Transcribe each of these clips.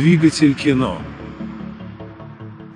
Двигатель кино.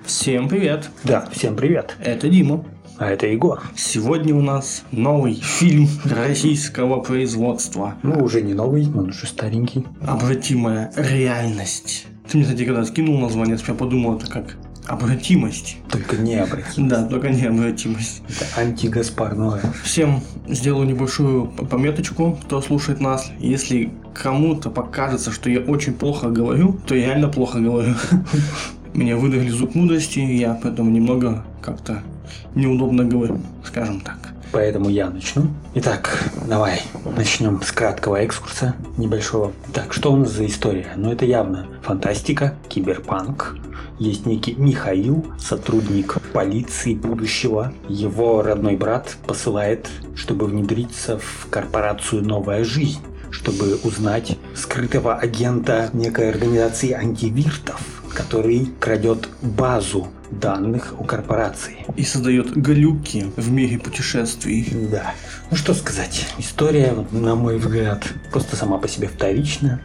Всем привет! Да, всем привет. Это Дима. А это Егор. Сегодня у нас новый фильм российского производства. Ну, уже не новый, он уже старенький. Обратимая реальность. Ты мне, кстати, когда скинул название, я подумал, это как обратимость. Только не обратим. Да, только не обратимость. Это антигаспарное. Всем сделаю небольшую пометочку, кто слушает нас. Если кому-то покажется, что я очень плохо говорю, то я реально плохо говорю. Меня выдали зуб мудрости, я поэтому немного как-то неудобно говорю, скажем так. Поэтому я начну. Итак, давай начнем с краткого экскурса небольшого. Так, что у нас за история? Ну, это явно фантастика, киберпанк. Есть некий Михаил, сотрудник полиции будущего. Его родной брат посылает, чтобы внедриться в корпорацию «Новая жизнь», чтобы узнать скрытого агента некой организации антивиртов, который крадет базу данных у корпорации. И создает глюки в мире путешествий. Да. Ну что сказать, история, на мой взгляд, просто сама по себе вторична.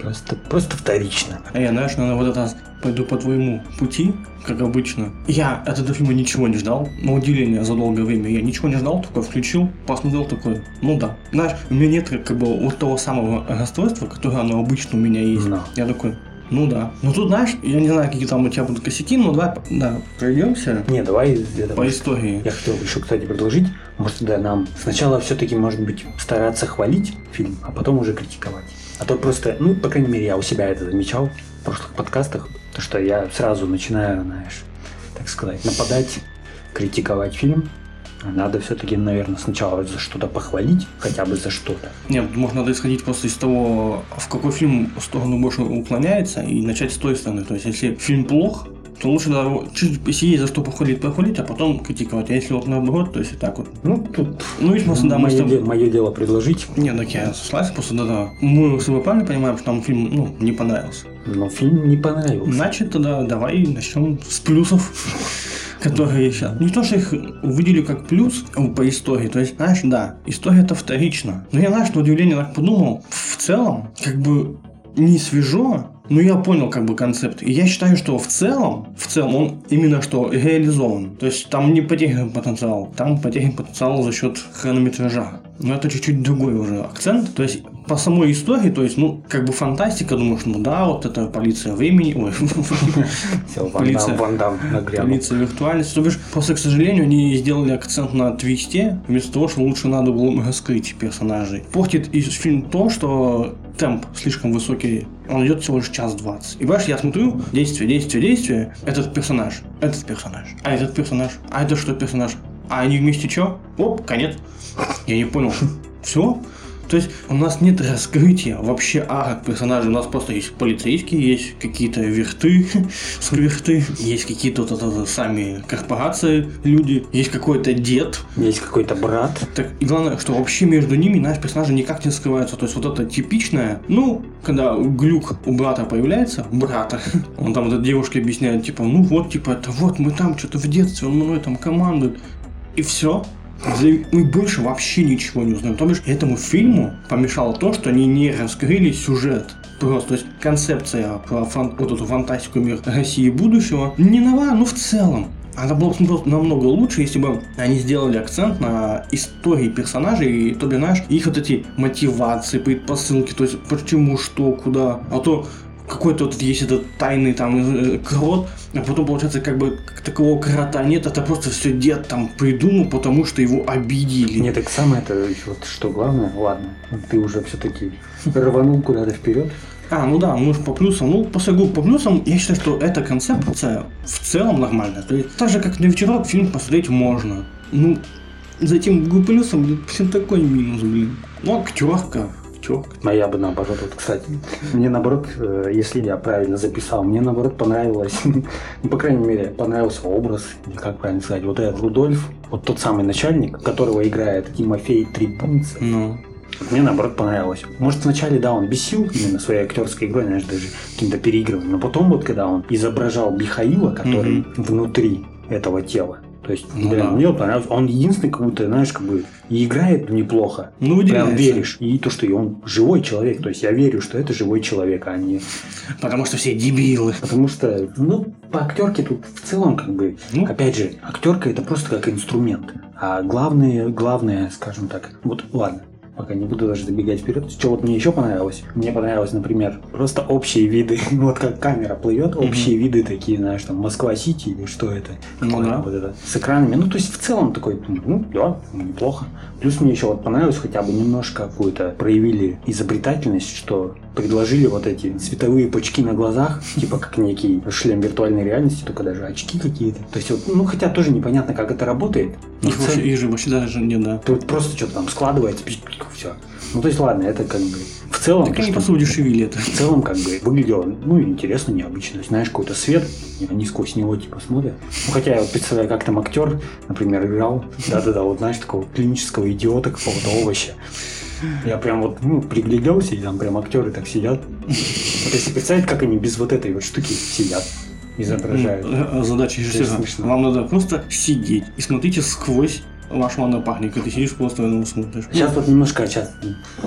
Просто, просто вторично. А я, знаешь, наверное, в этот раз пойду по твоему пути, как обычно. Я от этого фильма ничего не ждал. На удивление, за долгое время я ничего не ждал, только включил, посмотрел такой, ну да. Знаешь, у меня нет как бы вот того самого расстройства, которое оно обычно у меня есть. Но. Я такой, ну да. Ну тут, знаешь, я не знаю, какие там у тебя будут косяки, но давай, да, пройдемся Не, давай это, по истории. Я хотел еще, кстати, предложить, может, да, нам сначала все-таки, может быть, стараться хвалить фильм, а потом уже критиковать. А то просто, ну, по крайней мере, я у себя это замечал в прошлых подкастах, то что я сразу начинаю, знаешь, так сказать, нападать, критиковать фильм. Надо все-таки, наверное, сначала за что-то похвалить, хотя бы за что-то. Нет, может, надо исходить просто из того, в какой фильм сторону больше уклоняется, и начать с той стороны. То есть, если фильм плох, то лучше да, чуть, если есть за что похвалить, похвалить, а потом критиковать. А если вот наоборот, то есть и так вот. Ну, тут Ну, видишь, просто, да, мы мое, тобой- де- мое дело предложить, Не, так я согласен, просто да, да. Мы с тобой правильно понимаем, что нам фильм, ну, не понравился. но фильм не понравился. Значит, тогда давай начнем с плюсов, которые сейчас. Не то, что их выделю как плюс э, по истории. То есть, знаешь, да, история это вторично. Но я, знаешь, на удивление так подумал, в целом, как бы не свежо, но я понял как бы концепт. И я считаю, что в целом, в целом он именно что реализован. То есть там не потерян потенциал, там потерян потенциал за счет хронометража. Но это чуть-чуть другой уже акцент. То есть по самой истории, то есть, ну, как бы фантастика, думаешь, ну да, вот это полиция времени, ой, полиция. Полиция виртуальности. То бишь, просто, к сожалению, они сделали акцент на твисте, вместо того, что лучше надо было раскрыть персонажей. Портит и фильм то, что темп слишком высокий, он идет всего лишь час двадцать. И понимаешь, я смотрю, действие, действие, действие, этот персонаж, этот персонаж, а этот персонаж, а это что персонаж, а они вместе что? Оп, конец. Я не понял. Все? То есть у нас нет раскрытия вообще арок персонажей. У нас просто есть полицейские, есть какие-то верты, скверты, есть какие-то вот это, сами корпорации, люди, есть какой-то дед. Есть какой-то брат. Так, и главное, что вообще между ними наши персонажи никак не скрываются. То есть вот это типичное, ну, когда глюк у брата появляется, брата, он там вот этой девушке объясняет, типа, ну вот, типа, это вот мы там что-то в детстве, он мной там командует. И все. Мы больше вообще ничего не узнаем. То бишь, этому фильму помешало то, что они не раскрыли сюжет. Просто, то есть концепция про фан- вот эту фантастику мир России будущего не нова, но в целом. Она была бы намного лучше, если бы они сделали акцент на истории персонажей, и, то знаешь, их вот эти мотивации, предпосылки, то есть почему, что, куда. А то какой-то вот есть этот тайный там э, крот, а потом получается как бы как такового крота нет, это просто все дед там придумал, потому что его обидели. Мне так самое это вот что главное, ладно, ты уже все-таки рванул куда-то вперед. А, ну да, мы же по плюсам. Ну, по сагу по плюсам, я считаю, что эта концепция в целом нормальная. То есть, так же, как на вечерок фильм посмотреть можно. Ну, за этим г- плюсом, блин, такой минус, блин. Ну, актерка, актерка. А я бы наоборот, вот, кстати, мне наоборот, э, если я правильно записал, мне наоборот понравилось, ну, по крайней мере, понравился образ, или как правильно сказать, вот этот Рудольф, вот тот самый начальник, которого играет Тимофей Трибунцев. Ну, Мне наоборот понравилось. Может, вначале, да, он бесил именно своей актерской игрой, знаешь, даже каким-то переигрыванием. Но потом вот, когда он изображал Михаила, который Мгм. внутри этого тела, То есть, Ну прям да. мне вот понравилось. Он единственный, как будто, знаешь, как бы и играет неплохо. Ну, Прям веришь. И то, что он живой человек. То есть я верю, что это живой человек, а не... Потому что все дебилы. Потому что, ну, по актерке тут в целом, как бы, Ну. опять же, актерка это просто как инструмент. А главное, главное, скажем так, вот ладно, пока не буду даже забегать вперед. Что вот мне еще понравилось? Мне понравилось, например, просто общие виды. Вот как камера плывет, общие виды такие, знаешь, там Москва-Сити или что это? Ну да. Вот это. С экранами. Ну, то есть в целом такой, ну, да, неплохо. Плюс мне еще вот понравилось хотя бы немножко какую-то проявили изобретательность, что предложили вот эти световые пучки на глазах, типа как некий шлем виртуальной реальности, только даже очки какие-то. То есть вот, ну хотя тоже непонятно, как это работает. Но Их в целом- вообще, даже нет, да. Тут просто что-то там складывается, все. Ну то есть ладно, это как бы в целом. Так они что- просто удешевили это. в целом, как бы, выглядело, ну, интересно, необычно. Знаешь, какой-то свет, они сквозь него, типа, смотрят. Ну, хотя я вот представляю, как там актер, например, играл, да-да-да, вот, знаешь, такого клинического идиота, какого-то овоща. Я прям вот, ну, пригляделся, и там прям актеры так сидят. Вот если представить, как они без вот этой вот штуки сидят, изображают. Задача режиссера. Вам надо просто сидеть и смотрите сквозь вашего напарника. Ты сидишь просто на смотришь. Сейчас вот немножко сейчас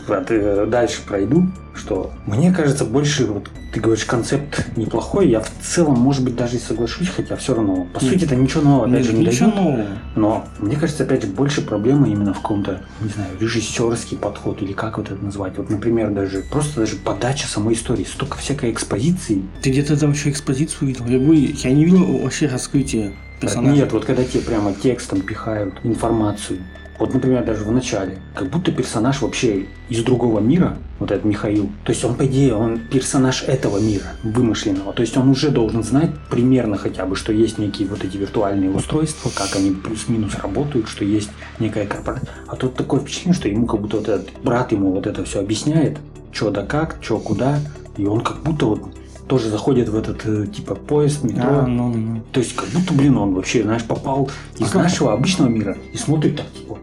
э, дальше пройду, что мне кажется больше вот ты говоришь концепт неплохой, я в целом может быть даже и соглашусь, хотя все равно по сути это ничего нового опять Нет, же не ничего дает. нового. Но мне кажется опять же больше проблема именно в каком-то не знаю режиссерский подход или как вот это назвать. Вот например даже просто даже подача самой истории, столько всякой экспозиции. Ты где-то там еще экспозицию видел? Я говорю, я не видел вообще раскрытия персонажа. Нет, вот когда тебе прямо текстом пихают информацию. Вот, например, даже в начале, как будто персонаж вообще из другого мира, вот этот Михаил. То есть он, по идее, он персонаж этого мира, вымышленного. То есть он уже должен знать примерно хотя бы, что есть некие вот эти виртуальные устройства, как они плюс-минус работают, что есть некая корпорация. А тут такое впечатление, что ему как будто вот этот брат ему вот это все объясняет, что да как, что куда. И он как будто вот тоже заходит в этот э, типа поезд, метро. А, ну, ну, ну. То есть, как будто, блин, он вообще, знаешь, попал из А как? нашего обычного мира и смотрит так, типа,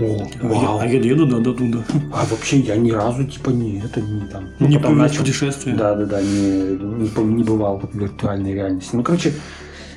о, А вау. я, а я еду да, до туда. А вообще я ни разу, типа, не это, не там. Ну, не повез начал- путешествие. Да, да, да, не, не, не бывал в виртуальной реальности. Ну, короче,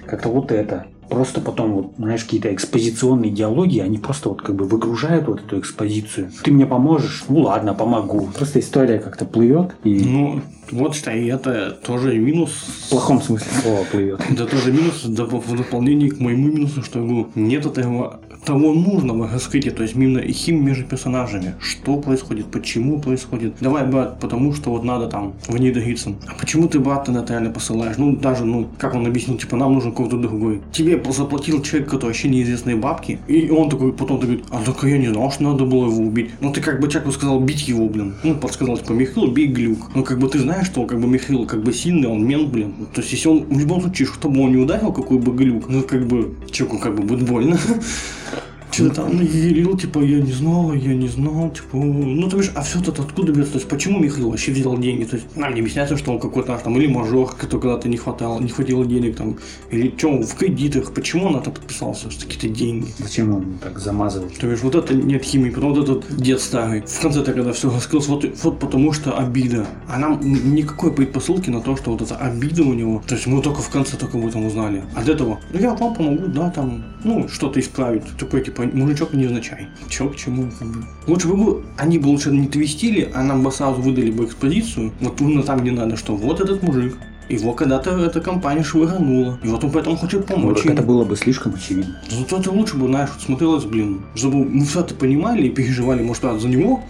как-то вот это. Просто потом, вот, знаешь, какие-то экспозиционные диалоги, они просто вот как бы выгружают вот эту экспозицию. Ты мне поможешь? Ну ладно, помогу. Просто история как-то плывет и Ну, вот считай, это тоже минус. в плохом смысле слова плывет. Это тоже минус в дополнение к моему минусу, что я говорю, нет этого того нужного раскрытия, то есть именно и хим между персонажами. Что происходит, почему происходит. Давай, брат, потому что вот надо там в ней договориться. А почему ты брата Наталья посылаешь? Ну, даже, ну, как он объяснил, типа, нам нужен какой-то другой. Тебе заплатил человек, который вообще неизвестные бабки, и он такой, потом такой, а так я не знал, что надо было его убить. Ну, ты как бы человеку сказал бить его, блин. Ну, подсказал, типа, Михаил, бей глюк. Ну, как бы ты знаешь, что как бы Михаил как бы сильный, он мент, блин. То есть, если он в любом случае, что бы он не ударил, какой бы глюк, ну, как бы, человеку как бы будет больно. Что-то там юрил, типа, я не знал, я не знал, типа, ну, ты видишь, а все это откуда берется? То есть, почему Михаил вообще взял деньги? То есть, нам не объясняется, что он какой-то наш там, или мажор, который когда-то не хватало, не хватило денег там, или что, он в кредитах, почему он это подписался, что какие-то деньги? Зачем он так замазывает? То есть вот это нет химии, потом вот этот дед старый. В конце-то, когда все раскрылось, вот, вот потому что обида. А нам никакой предпосылки на то, что вот эта обида у него. То есть мы только в конце только об этом узнали. А до этого, ну я вам помогу, да, там, ну, что-то исправить. Такой, типа, мужичок невзначай. Чё, к чему, бы. Лучше бы они бы лучше не твистили, а нам бы сразу выдали бы экспозицию. Вот именно там, где надо, что вот этот мужик. Его когда-то эта компания швырнула. И вот он поэтому хочет Ну, помочь. им. это было бы слишком очевидно. Зато это лучше бы, знаешь, смотрелось, блин, чтобы мы все это понимали и переживали, может, правда, за него,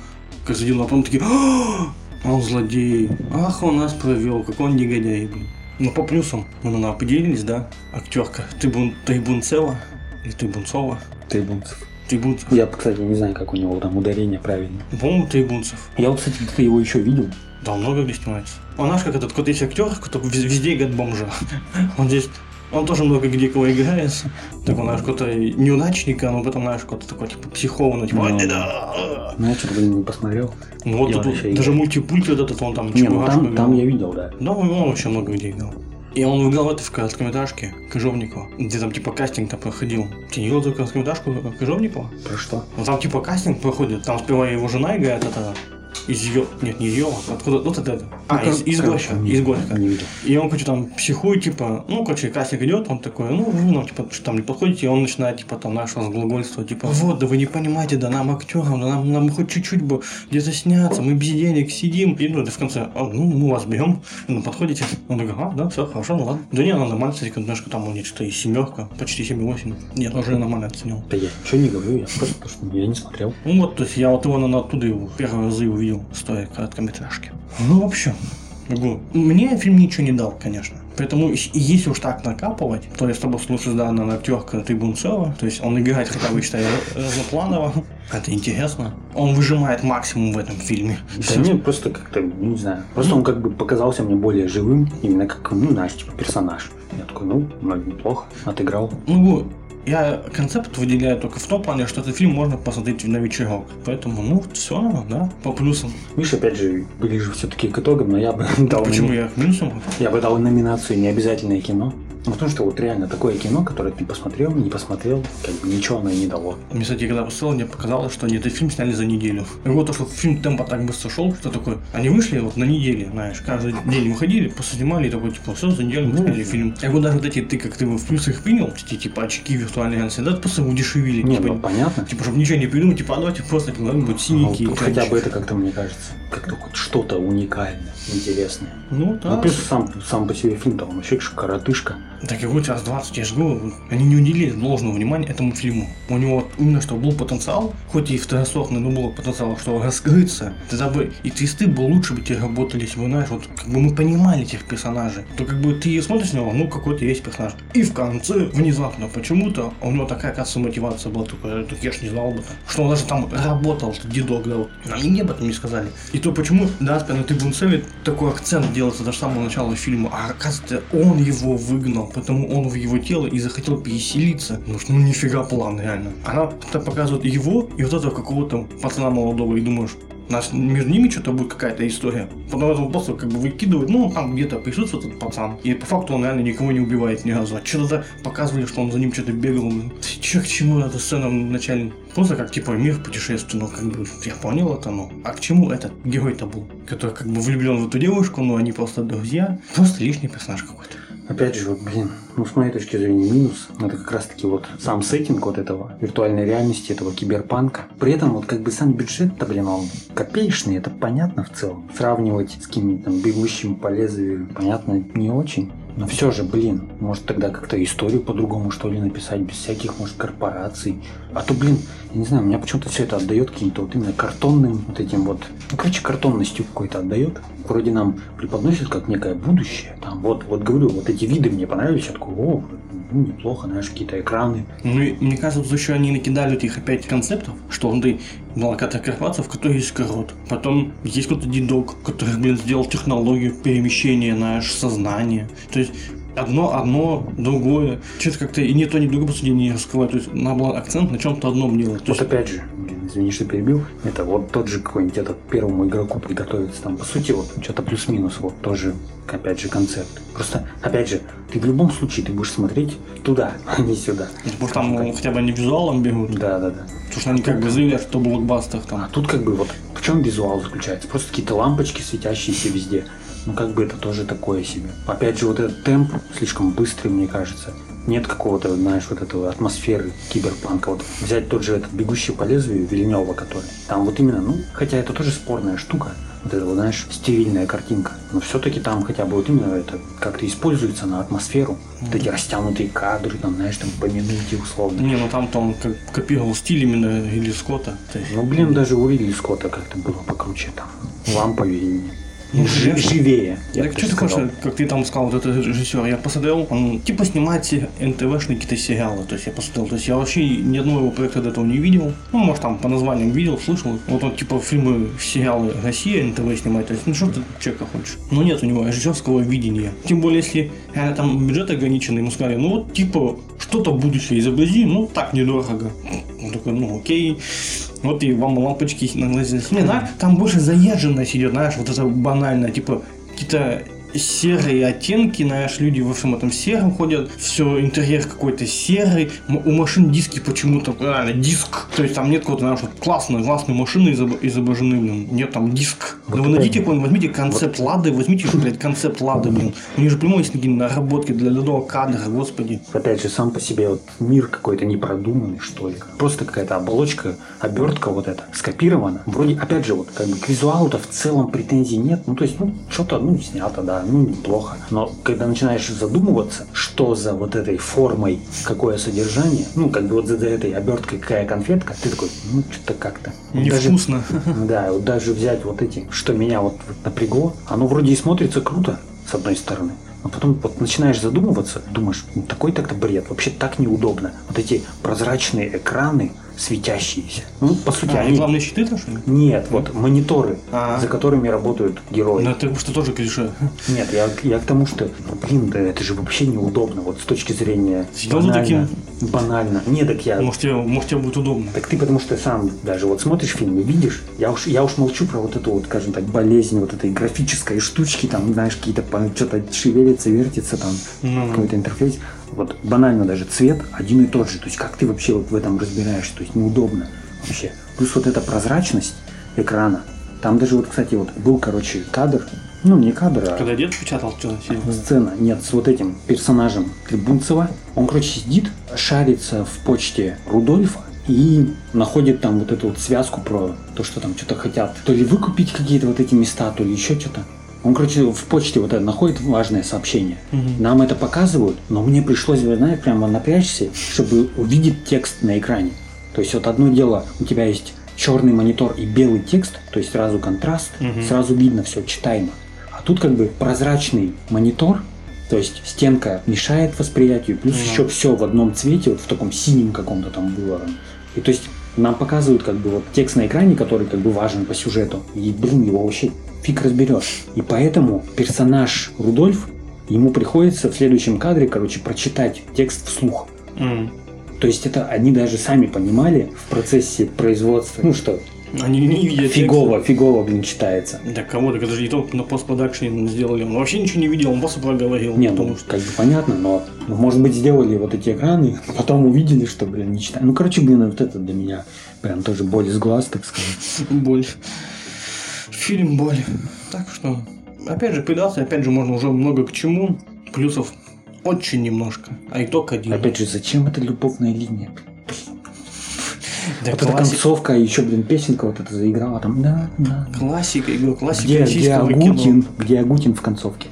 как за дела, а потом такие, «А, он злодей, ах, он нас провел, какой он негодяй, блин. Ну, по плюсам, мы ну, определились, да, актерка, ты, бун, ты Бунцева, или ты Бунцова, Трибунцев. ты Бунцев, Я, кстати, не знаю, как у него там ударение правильно. по-моему, ты Бунцев. Я вот, кстати, где-то его еще видел. Да, он много где снимается. Он знаешь, как этот какой-то есть актер, вез- везде играет бомжа. Он здесь он тоже много где кого играет. Так он, знаешь, какой-то неудачника, но потом, знаешь, какой-то такой, типа, психованный, типа, Ну, «Ай, да». Ну, я что-то, блин, не посмотрел. Ну вот тут даже играл. мультипульт вот этот, он там Не, ну там, я видел, да. Да, он, он вообще много где играл. И он играл в этой в короткометражке Кожевникова, где там типа кастинг-то проходил. Ты не видел эту короткометражку Кожевникова? Про что? Ну там типа кастинг проходит, там сперва его жена играет, это из ее... Нет, не из ее, откуда... Вот это. А, Ну, из, из Горька. не- Из Горька. Не видел. И он, короче, там психует, типа, ну, короче, кастинг идет, он такой, ну, вы нам, типа, что там не подходите, и он начинает, типа, там, наш разглагольство, типа, вот, да вы не понимаете, да нам актерам, да нам, нам хоть чуть-чуть бы где-то сняться, мы без денег сидим, и, ну, да в конце, «А, ну, мы вас берем, ну, подходите, он такой, а, да, все, хорошо, ну, ладно. Да не, она нормально, кстати, немножко там у нее что-то и семерка, почти 7,8, нет, уже нормально оценил. Да я ничего не говорю, я просто я не смотрел. Ну вот, то есть я вот его, наверное, оттуда его первые разы увидел, стоя короткометражки. Ну, в общем, мне фильм ничего не дал, конечно. Поэтому, если уж так накапывать, то я с тобой слушаю, да, на актерка Трибунцева, то есть он играет хотя бы, считаю, разнопланово, это интересно. Он выжимает максимум в этом фильме. Да мне просто как-то, ну, не знаю, просто он как бы показался мне более живым, именно как, ну, знаешь, типа персонаж. Я такой, ну, вроде неплохо, отыграл. Ну, я концепт выделяю только в том плане, что этот фильм можно посмотреть на вечерок. Поэтому, ну, все, да, по плюсам. Видишь, опять же, ближе все-таки к итогам, но я бы дал, Почему я к минусам? я бы дал номинацию необязательное кино. Ну, потому что вот реально такое кино, которое ты посмотрел, не посмотрел, как бы ничего оно и не дало. Мне, кстати, когда посылал, мне показалось, что они этот фильм сняли за неделю. И вот то, что фильм темпа так быстро шел, что такое. Они вышли вот на неделе, знаешь, каждый день выходили, поснимали, и такой, типа, все, за неделю мы сняли фильм. И вот даже вот эти, ты как ты в плюсах принял, эти, типа, очки виртуальной реальности, да, просто удешевили. Не, типа, ну понятно. типа, чтобы ничего не придумать, типа, а давайте просто какие-нибудь Ну, синенькие. тут хотя экранчики. бы это как-то, мне кажется, как-то хоть что-то уникальное, интересное. Ну, да. Ну, плюс сам, сам по себе фильм там вообще коротышка. Так его час 20, я же говорю, они не уделили должного внимания этому фильму. У него вот именно что был потенциал, хоть и второсортный, но был потенциал, что раскрыться. Тогда бы и твисты бы лучше бы тебе работали, если бы, знаешь, вот как бы мы понимали этих персонажей. То как бы ты смотришь на него, ну какой-то есть персонаж. И в конце внезапно почему-то у него такая, кажется, мотивация была, такая, так я ж не знал бы что он даже там работал, этот дедок, да, вот. Нам и об этом не сказали. И то почему, да, на ты Бунцеве такой акцент делается даже с самого начала фильма, а оказывается, он его выгнал, потому он в его тело и захотел переселиться. Ну, ну нифига план, реально. Она показывает его и вот этого какого-то пацана молодого, и думаешь, нас между ними что-то будет какая-то история. Потом этого просто как бы выкидывают, ну, там где-то присутствует этот пацан. И по факту он реально никого не убивает ни разу. А что-то показывали, что он за ним что-то бегал. Че к чему эта сцена вначале? Просто как типа мир путешествия, ну как бы я понял это, ну. А к чему этот герой-то был? Который как бы влюблен в эту девушку, но они просто друзья. Просто лишний персонаж какой-то. Опять же, вот, блин, ну с моей точки зрения минус, это как раз таки вот сам сеттинг вот этого виртуальной реальности, этого киберпанка. При этом вот как бы сам бюджет-то, блин, он копеечный, это понятно в целом. Сравнивать с какими-то там бегущими по лезвию, понятно, не очень. Но все же, блин, может тогда как-то историю по-другому что ли написать, без всяких, может, корпораций. А то, блин, я не знаю, меня почему-то все это отдает каким-то вот именно картонным вот этим вот, ну, короче, картонностью какой-то отдает. Вроде нам преподносят как некое будущее. Там вот, вот говорю, вот эти виды мне понравились, я такой, о, ну, неплохо, знаешь, какие-то экраны. Ну, и мне кажется, еще они накидали этих опять концептов, что он ты какая-то корпорация, в которой есть корот. Потом есть какой-то дедок, который, блин, сделал технологию перемещения наше сознание. То есть одно, одно, другое. Что-то как-то и ни то, ни другое, по сути, не раскрывает. То есть надо было акцент на чем-то одном делать. То Вот есть, опять же, извини, что перебил, это вот тот же какой-нибудь этот первому игроку приготовиться там, по сути, вот что-то плюс-минус, вот тоже, опять же, концепт. Просто, опять же, ты в любом случае, ты будешь смотреть туда, а не сюда. потому что там ну, хотя бы они визуалом бегут. Да, да, да. Потому что они как бы заявляют, что блокбастер А там. тут как бы вот в чем визуал заключается? Просто какие-то лампочки, светящиеся везде. Ну как бы это тоже такое себе. Опять же, вот этот темп слишком быстрый, мне кажется. Нет какого-то, знаешь, вот этого атмосферы киберпанка. Вот взять тот же этот «Бегущий по лезвию» Вильнева, который. Там вот именно, ну, хотя это тоже спорная штука, вот эта вот, знаешь, стерильная картинка. Но все-таки там хотя бы вот именно это как-то используется на атмосферу. Вот эти растянутые кадры, там, знаешь, там по минуте условно. Не, ну там-то он как копировал стиль именно Ридли Скотта. Есть, Ну, блин, даже у Ридли Скотта как-то было покруче там. Ламповее Ну, конечно. живее. Так что ты хочешь, как ты там сказал, вот этот режиссер, я посмотрел, он типа снимает НТВшные какие-то сериалы, то есть я посмотрел, то есть я вообще ни одного его проекта до этого не видел, ну, может, там по названиям видел, слышал, вот он типа фильмы, сериалы Россия, НТВ снимает, то есть, ну, что ты человека хочешь? Ну, нет у него режиссерского видения, тем более, если реально там бюджет ограниченный, ему сказали, ну, вот, типа, что-то будущее изобрази, ну, так, недорого. Он такой, ну, окей, вот и вам лампочки на глаза. Не, на, там больше заезженность идет, знаешь, вот это банально, типа, какие-то серые оттенки, знаешь, люди во всем этом сером ходят, все, интерьер какой-то серый, у машин диски почему-то, реально, диск, то есть там нет какого-то, знаешь, вот классной, классной машины изоб- изображены, блин, нет там диск. Вот да вы найдите какой-нибудь, возьмите концепт Лады, возьмите, что, блядь, концепт Лады, блин. У них же прямой есть такие наработки для любого кадра, господи. Опять же, сам по себе вот мир какой-то непродуманный, что ли. Просто какая-то оболочка, обертка вот эта скопирована. Вроде, опять же, вот как бы к визуалу-то в целом претензий нет. Ну, то есть, ну, что-то, ну, снято, да, ну, неплохо. Но когда начинаешь задумываться, что за вот этой формой, какое содержание, ну, как бы вот за этой оберткой какая конфетка, ты такой, ну, что-то как-то. Даже- Невкусно. да, вот даже взять вот эти, что меня вот, вот напрягло, оно вроде и смотрится круто, с одной стороны. Но потом вот начинаешь задумываться, думаешь, ну такой так-то бред, вообще так неудобно. Вот эти прозрачные экраны, светящиеся. Ну, по сути, А, они... главные щиты-то, что ли? Нет, вот мониторы, А. за которыми работают герои. Ну, это что тоже клише. Нет, я, я к тому, что, блин, да это же вообще неудобно, вот с точки зрения Сидел за банально. Банально. Не, так я... Может, тебе, может, тебе будет удобно. Так ты потому что сам даже вот смотришь фильм и видишь, я уж, я уж молчу про вот эту вот, скажем так, болезнь вот этой графической штучки, там, знаешь, какие-то что-то шевелится, вертится, там, Ну. какой-то интерфейс. Вот банально даже цвет один и тот же. То есть как ты вообще вот в этом разбираешься? То есть неудобно вообще. Плюс вот эта прозрачность экрана. Там даже вот, кстати, вот был, короче, кадр, ну не кадр, а Когда дед печатал что-то сцена, нет, с вот этим персонажем Трибунцева. Он, короче, сидит, шарится в почте Рудольфа и находит там вот эту вот связку про то, что там что-то хотят. То ли выкупить какие-то вот эти места, то ли еще что-то. Он, короче, в почте вот это находит важное сообщение. Мгм. Нам это показывают, но мне пришлось, вы знаете, прямо напрячься, чтобы увидеть текст на экране. То есть вот одно дело, у тебя есть черный монитор и белый текст, то есть сразу контраст, Мгм. сразу видно все читаемо. А тут как бы прозрачный монитор, то есть стенка мешает восприятию, плюс Ну. еще все в одном цвете, вот в таком синем каком-то там было. И то есть нам показывают как бы вот текст на экране, который как бы важен по сюжету. И, блин, его вообще фиг разберешь. И поэтому персонаж Рудольф, ему приходится в следующем кадре, короче, прочитать текст вслух. М. То есть это они даже сами понимали в процессе производства, ну что, Они не видят фигово, фигово, блин, читается. текста. Да кого так это же не только на постпродакшене сделали. Он вообще ничего не видел, он просто проговорил. Не, потому ну, что как бы понятно, но, ну, может быть, сделали вот эти экраны, потом увидели, что, блин, не читаю. Ну, короче, блин, вот это для меня прям тоже боль из глаз, так сказать. боль. Фильм боль. Так что, опять же, придаться, опять же, можно уже много к чему. Плюсов очень немножко. А итог один. Опять же, зачем эта любовная линия? Да, вот эта концовка, еще, блин, песенка вот эта заиграла там, да, да. классика, говорю, классика Где, где Агутин, кино. где Агутин в концовке?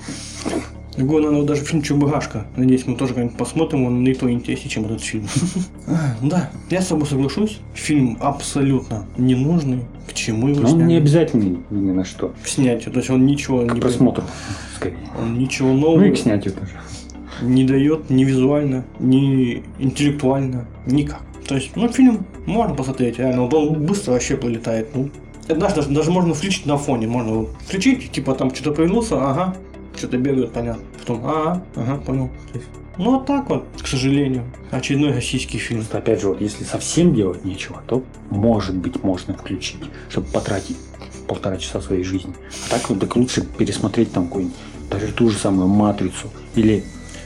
Другой, наверное, даже фильм Чебурашка. Надеюсь, мы тоже когда-нибудь посмотрим, он не то интереснее, чем этот фильм. А, Да, я с тобой соглашусь. Фильм абсолютно ненужный. К чему его Но он не обязательный ни на что. К снятию. То есть он ничего К не... просмотру, скорее. Он ничего Ну нового и к снятию тоже. не дает ни визуально, ни интеллектуально, никак. То есть, ну, фильм можно посмотреть, реально, он быстро вообще пролетает. Ну, это даже, даже, даже можно включить на фоне, можно включить, типа там что-то появился, ага, что-то бегает, понятно. Потом, ага, ага, понял. Ну, вот так вот, к сожалению, очередной российский фильм. Просто, опять же, вот если совсем делать нечего, то может быть можно включить, чтобы потратить полтора часа своей жизни. А так вот так лучше пересмотреть там какую-нибудь даже ту же самую матрицу. Или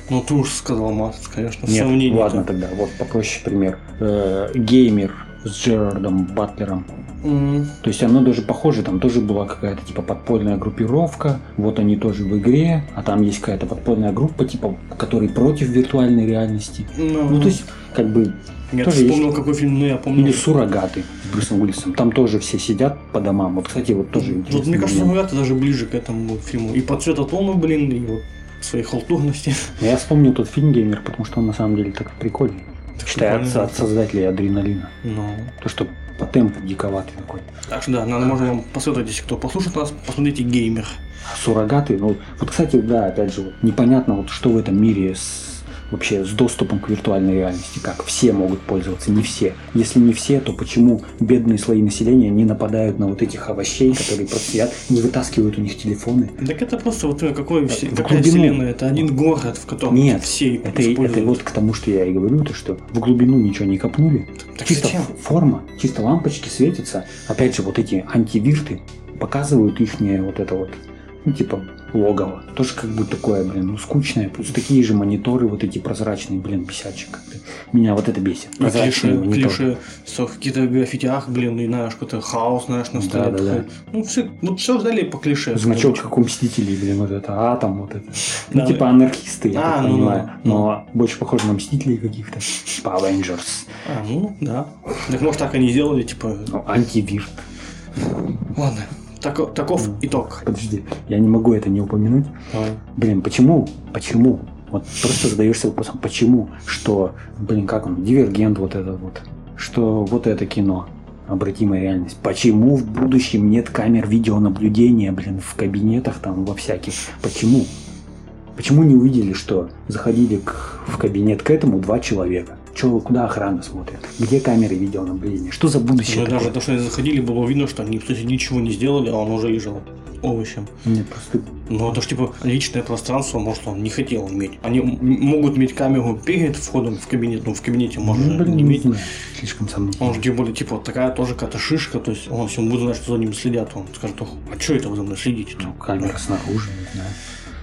Ну, ты уж сказал, Макс, конечно, нет, сомнений. ладно тогда, вот попроще пример. Э, Геймер с Джерардом Батлером. М, То есть оно даже похоже, там тоже была какая-то типа подпольная группировка, вот они тоже в игре, а там есть какая-то подпольная группа, типа, который против виртуальной реальности. Ну, Ну, то есть, как бы, я тоже вспомнил, есть. какой фильм, ну, я помню. или суррогаты с Брюсом Уиллисом. Там тоже все сидят по домам. Вот, кстати, вот тоже Вот интересный мне кажется, это даже ближе к этому фильму. И по цветотону, блин, и вот своей халтурности. Я вспомнил тот фильм «Геймер», потому что он на самом деле так прикольный. Считается прикольно. от создателей «Адреналина». Ну, То, что по темпу диковатый такой. так что да, надо, можно вам посоветовать, если кто послушает нас, посмотрите «Геймер». А суррогаты, ну, вот, кстати, да, опять же, вот, непонятно, вот что в этом мире с вообще с доступом к виртуальной реальности, как все могут пользоваться, не все. Если не все, то почему бедные слои населения не нападают на вот этих овощей, которые просто сидят, не вытаскивают у них телефоны? Так это просто вот э, какой, в какая глубину. вселенная, это один город, в котором Нет, все Это, используют. это вот к тому, что я и говорю, то что в глубину ничего не копнули. Так чисто зачем? форма, чисто лампочки светятся. Опять же, вот эти антивирты показывают их вот это вот, ну, типа, логово. Тоже как бы такое, блин, ну, скучное. Плюс такие же мониторы, вот эти прозрачные, блин, бесячие как-то. Меня вот это бесит. И Прозрачные клише, мониторы. клише с каких-то граффитях, блин, и знаешь, какой-то хаос, знаешь, на столе. Да, да, да. Ну, все, вот все ждали по клише. Значок, как у Мстителей, блин, вот это, атом, вот это. Ну, Да. типа анархисты, я А, так ну, ну, понимаю. ну. Но больше похоже на Мстителей каких-то. Типа Avengers. А, ну, да. Так может так они сделали, типа, Ну, антивир. ладно, тако- таков итог. Подожди, я не могу это не упомянуть. Давай. Блин, почему? Почему? Вот просто задаешься вопросом, почему? Что, блин, как он, дивергент вот это вот. Что вот это кино, обратимая реальность. Почему в будущем нет камер видеонаблюдения, блин, в кабинетах там во всяких? Почему? Почему не увидели, что заходили к- в кабинет к этому два человека? Че, куда охрана смотрит? Где камеры видеонаблюдения? Что за будущее? Ну, даже то, что они заходили, было видно, что они, кстати, ничего не сделали, а он уже лежал овощем. Нет, просто Ну, это ж типа личное пространство, может, он не хотел иметь. Они могут иметь камеру перед входом в кабинет, ну, в кабинете можно ну, блин, не не иметь. знаю. Слишком сомнительно. Он же тем более, типа, вот такая тоже какая-то шишка, то есть он всем будет знать, что за ним следят. Он скажет, «Ох, а что это вы за мной следите? Ну, камера снаружи, не знаю.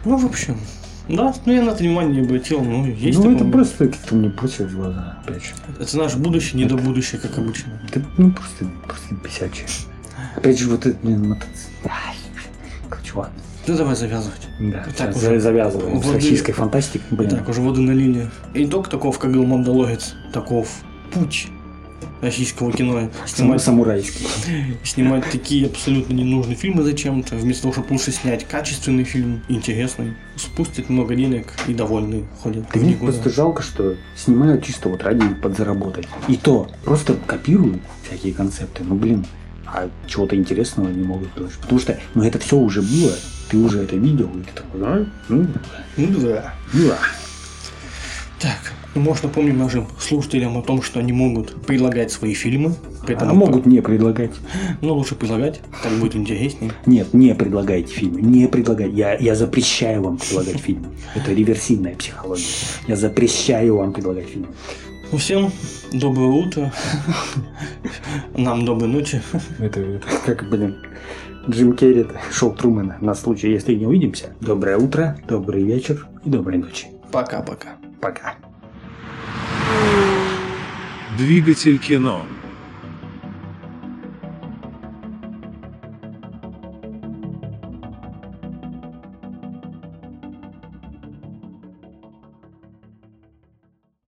Ну, в общем, да, ну я на это внимание не обратил, ну, есть ну, это просто как-то мне бросилось в глаза, опять же. Это наше будущее, не до будущее, как обычно. Это, ну, просто, просто бесячее. Опять же, вот это, блин, мотоцикл. Короче, ладно. Ну, давай завязывать. Да, Так уже за- завязываем с воды- российской фантастикой. Блин, Так, уже воды налили. Итог таков, как говорил Мандалорец, таков путь российского кино. Снимать, самурайский. снимать такие абсолютно ненужные фильмы зачем-то, вместо того, чтобы лучше снять качественный фильм, интересный, спустить много денег и довольны ходят. Да мне просто жалко, что снимают чисто вот ради подзаработать. И то, просто копируют всякие концепты. Ну, блин, а чего-то интересного не могут делать. Потому что, ну, это все уже было, ты уже это видел, и ты такой, а? Ну, Ну да. ну да. Так, может напомним нашим слушателям о том, что они могут предлагать свои фильмы. А могут не предлагать. Ну, лучше предлагать, так будет интереснее. Нет, не предлагайте фильмы. Не предлагайте. Я, я запрещаю вам предлагать фильмы. Это реверсивная психология. Я запрещаю вам предлагать фильмы. Ну, всем доброе утро. Нам доброй ночи. Это, это как, блин, Джим Керри, это шоу Трумэна. На случай, если не увидимся. Доброе утро, добрый вечер и доброй ночи. Пока-пока. Пока. Двигатель кино.